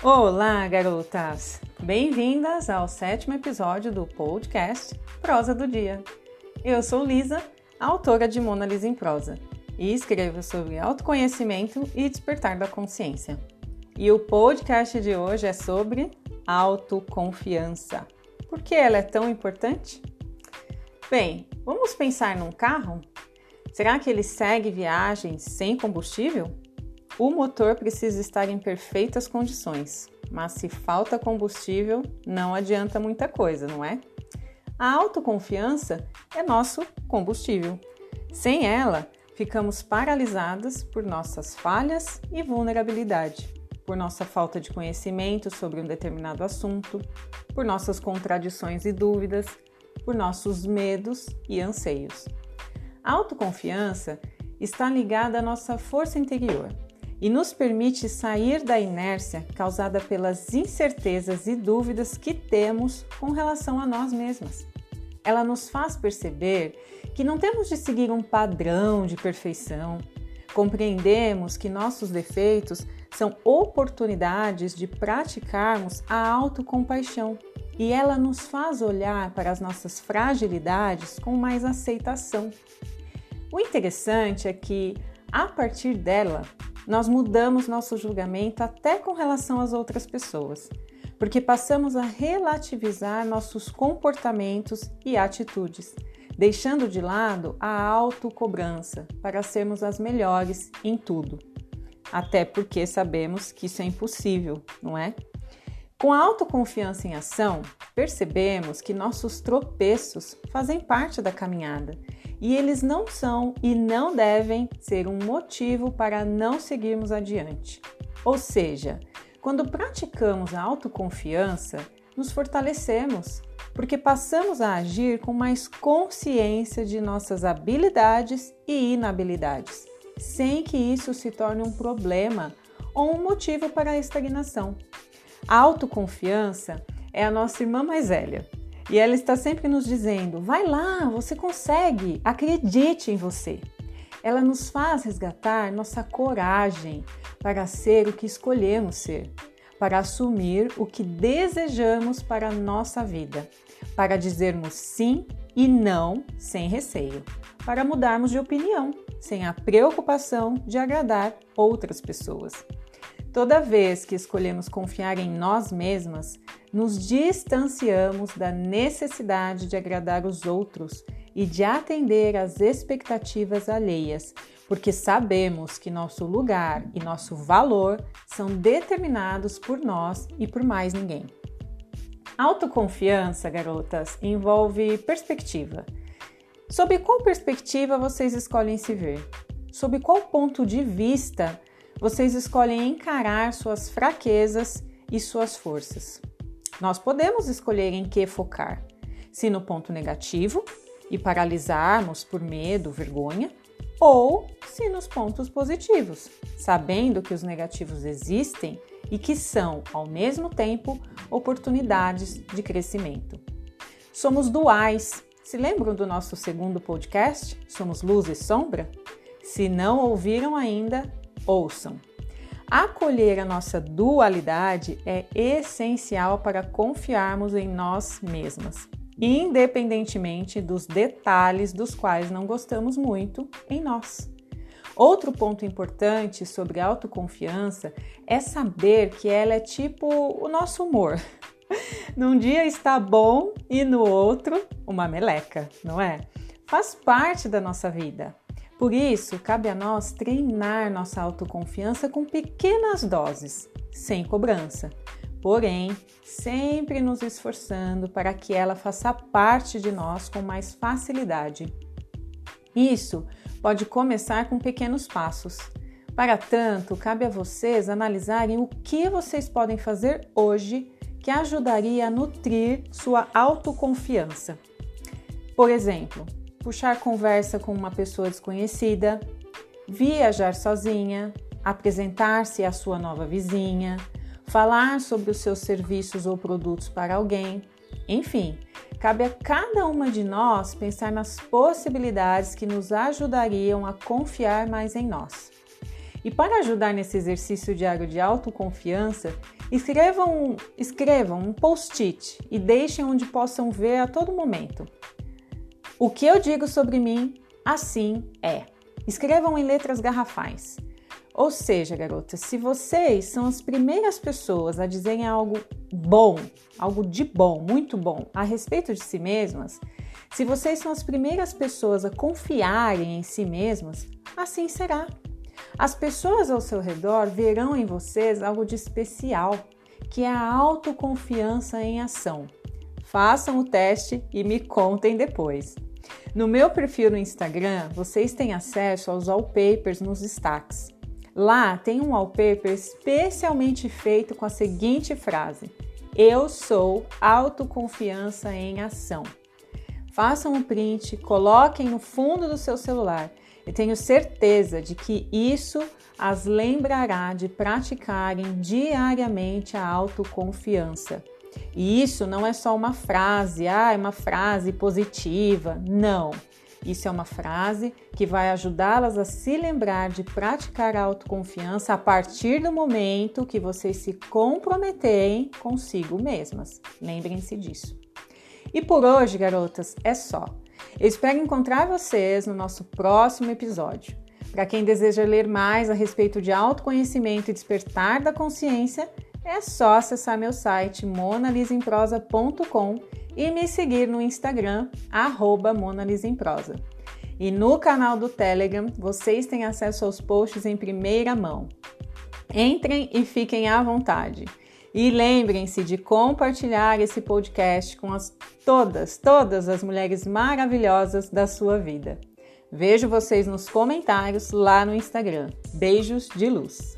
Olá, garotas! Bem-vindas ao sétimo episódio do podcast Prosa do Dia. Eu sou Lisa, autora de Mona Lisa em Prosa, e escrevo sobre autoconhecimento e despertar da consciência. E o podcast de hoje é sobre autoconfiança. Por que ela é tão importante? Bem, vamos pensar num carro? Será que ele segue viagens sem combustível? O motor precisa estar em perfeitas condições, mas se falta combustível, não adianta muita coisa, não é? A autoconfiança é nosso combustível. Sem ela, ficamos paralisadas por nossas falhas e vulnerabilidade, por nossa falta de conhecimento sobre um determinado assunto, por nossas contradições e dúvidas, por nossos medos e anseios. A autoconfiança está ligada à nossa força interior e nos permite sair da inércia causada pelas incertezas e dúvidas que temos com relação a nós mesmas. Ela nos faz perceber que não temos de seguir um padrão de perfeição. Compreendemos que nossos defeitos são oportunidades de praticarmos a autocompaixão e ela nos faz olhar para as nossas fragilidades com mais aceitação. O interessante é que, a partir dela, nós mudamos nosso julgamento até com relação às outras pessoas, porque passamos a relativizar nossos comportamentos e atitudes, deixando de lado a autocobrança para sermos as melhores em tudo. Até porque sabemos que isso é impossível, não é? Com a autoconfiança em ação, percebemos que nossos tropeços fazem parte da caminhada e eles não são e não devem ser um motivo para não seguirmos adiante. Ou seja, quando praticamos a autoconfiança, nos fortalecemos, porque passamos a agir com mais consciência de nossas habilidades e inabilidades, sem que isso se torne um problema ou um motivo para a estagnação. A autoconfiança é a nossa irmã mais velha e ela está sempre nos dizendo: vai lá, você consegue, acredite em você. Ela nos faz resgatar nossa coragem para ser o que escolhemos ser, para assumir o que desejamos para a nossa vida, para dizermos sim e não sem receio, para mudarmos de opinião sem a preocupação de agradar outras pessoas. Toda vez que escolhemos confiar em nós mesmas, nos distanciamos da necessidade de agradar os outros e de atender às expectativas alheias, porque sabemos que nosso lugar e nosso valor são determinados por nós e por mais ninguém. Autoconfiança, garotas, envolve perspectiva. Sob qual perspectiva vocês escolhem se ver? Sob qual ponto de vista vocês escolhem encarar suas fraquezas e suas forças? Nós podemos escolher em que focar, se no ponto negativo e paralisarmos por medo, vergonha, ou se nos pontos positivos, sabendo que os negativos existem e que são, ao mesmo tempo, oportunidades de crescimento. Somos duais. Se lembram do nosso segundo podcast? Somos luz e sombra? Se não ouviram ainda, ouçam. Acolher a nossa dualidade é essencial para confiarmos em nós mesmas, independentemente dos detalhes dos quais não gostamos muito em nós. Outro ponto importante sobre autoconfiança é saber que ela é tipo o nosso humor. Num dia está bom e no outro uma meleca, não é? Faz parte da nossa vida. Por isso, cabe a nós treinar nossa autoconfiança com pequenas doses, sem cobrança, porém, sempre nos esforçando para que ela faça parte de nós com mais facilidade. Isso pode começar com pequenos passos. Para tanto, cabe a vocês analisarem o que vocês podem fazer hoje que ajudaria a nutrir sua autoconfiança. Por exemplo, puxar conversa com uma pessoa desconhecida, viajar sozinha, apresentar-se à sua nova vizinha, falar sobre os seus serviços ou produtos para alguém. Enfim, cabe a cada uma de nós pensar nas possibilidades que nos ajudariam a confiar mais em nós. E para ajudar nesse exercício diário de autoconfiança, Escrevam, escrevam um post-it e deixem onde possam ver a todo momento. O que eu digo sobre mim, assim é. Escrevam em letras garrafais. Ou seja, garotas, se vocês são as primeiras pessoas a dizerem algo bom, algo de bom, muito bom, a respeito de si mesmas, se vocês são as primeiras pessoas a confiarem em si mesmas, assim será. As pessoas ao seu redor verão em vocês algo de especial, que é a autoconfiança em ação. Façam o teste e me contem depois. No meu perfil no Instagram, vocês têm acesso aos wallpapers nos destaques. Lá tem um wallpaper especialmente feito com a seguinte frase: Eu sou autoconfiança em ação. Façam um print, coloquem no fundo do seu celular e tenho certeza de que isso as lembrará de praticarem diariamente a autoconfiança. E isso não é só uma frase, ah, é uma frase positiva. Não. Isso é uma frase que vai ajudá-las a se lembrar de praticar a autoconfiança a partir do momento que vocês se comprometerem consigo mesmas. Lembrem-se disso. E por hoje, garotas, é só. Eu espero encontrar vocês no nosso próximo episódio. Para quem deseja ler mais a respeito de autoconhecimento e despertar da consciência, é só acessar meu site monalisemprosa.com e me seguir no Instagram, arroba monalisemprosa. E no canal do Telegram, vocês têm acesso aos posts em primeira mão. Entrem e fiquem à vontade. E lembrem-se de compartilhar esse podcast com as todas, todas as mulheres maravilhosas da sua vida. Vejo vocês nos comentários lá no Instagram. Beijos de luz.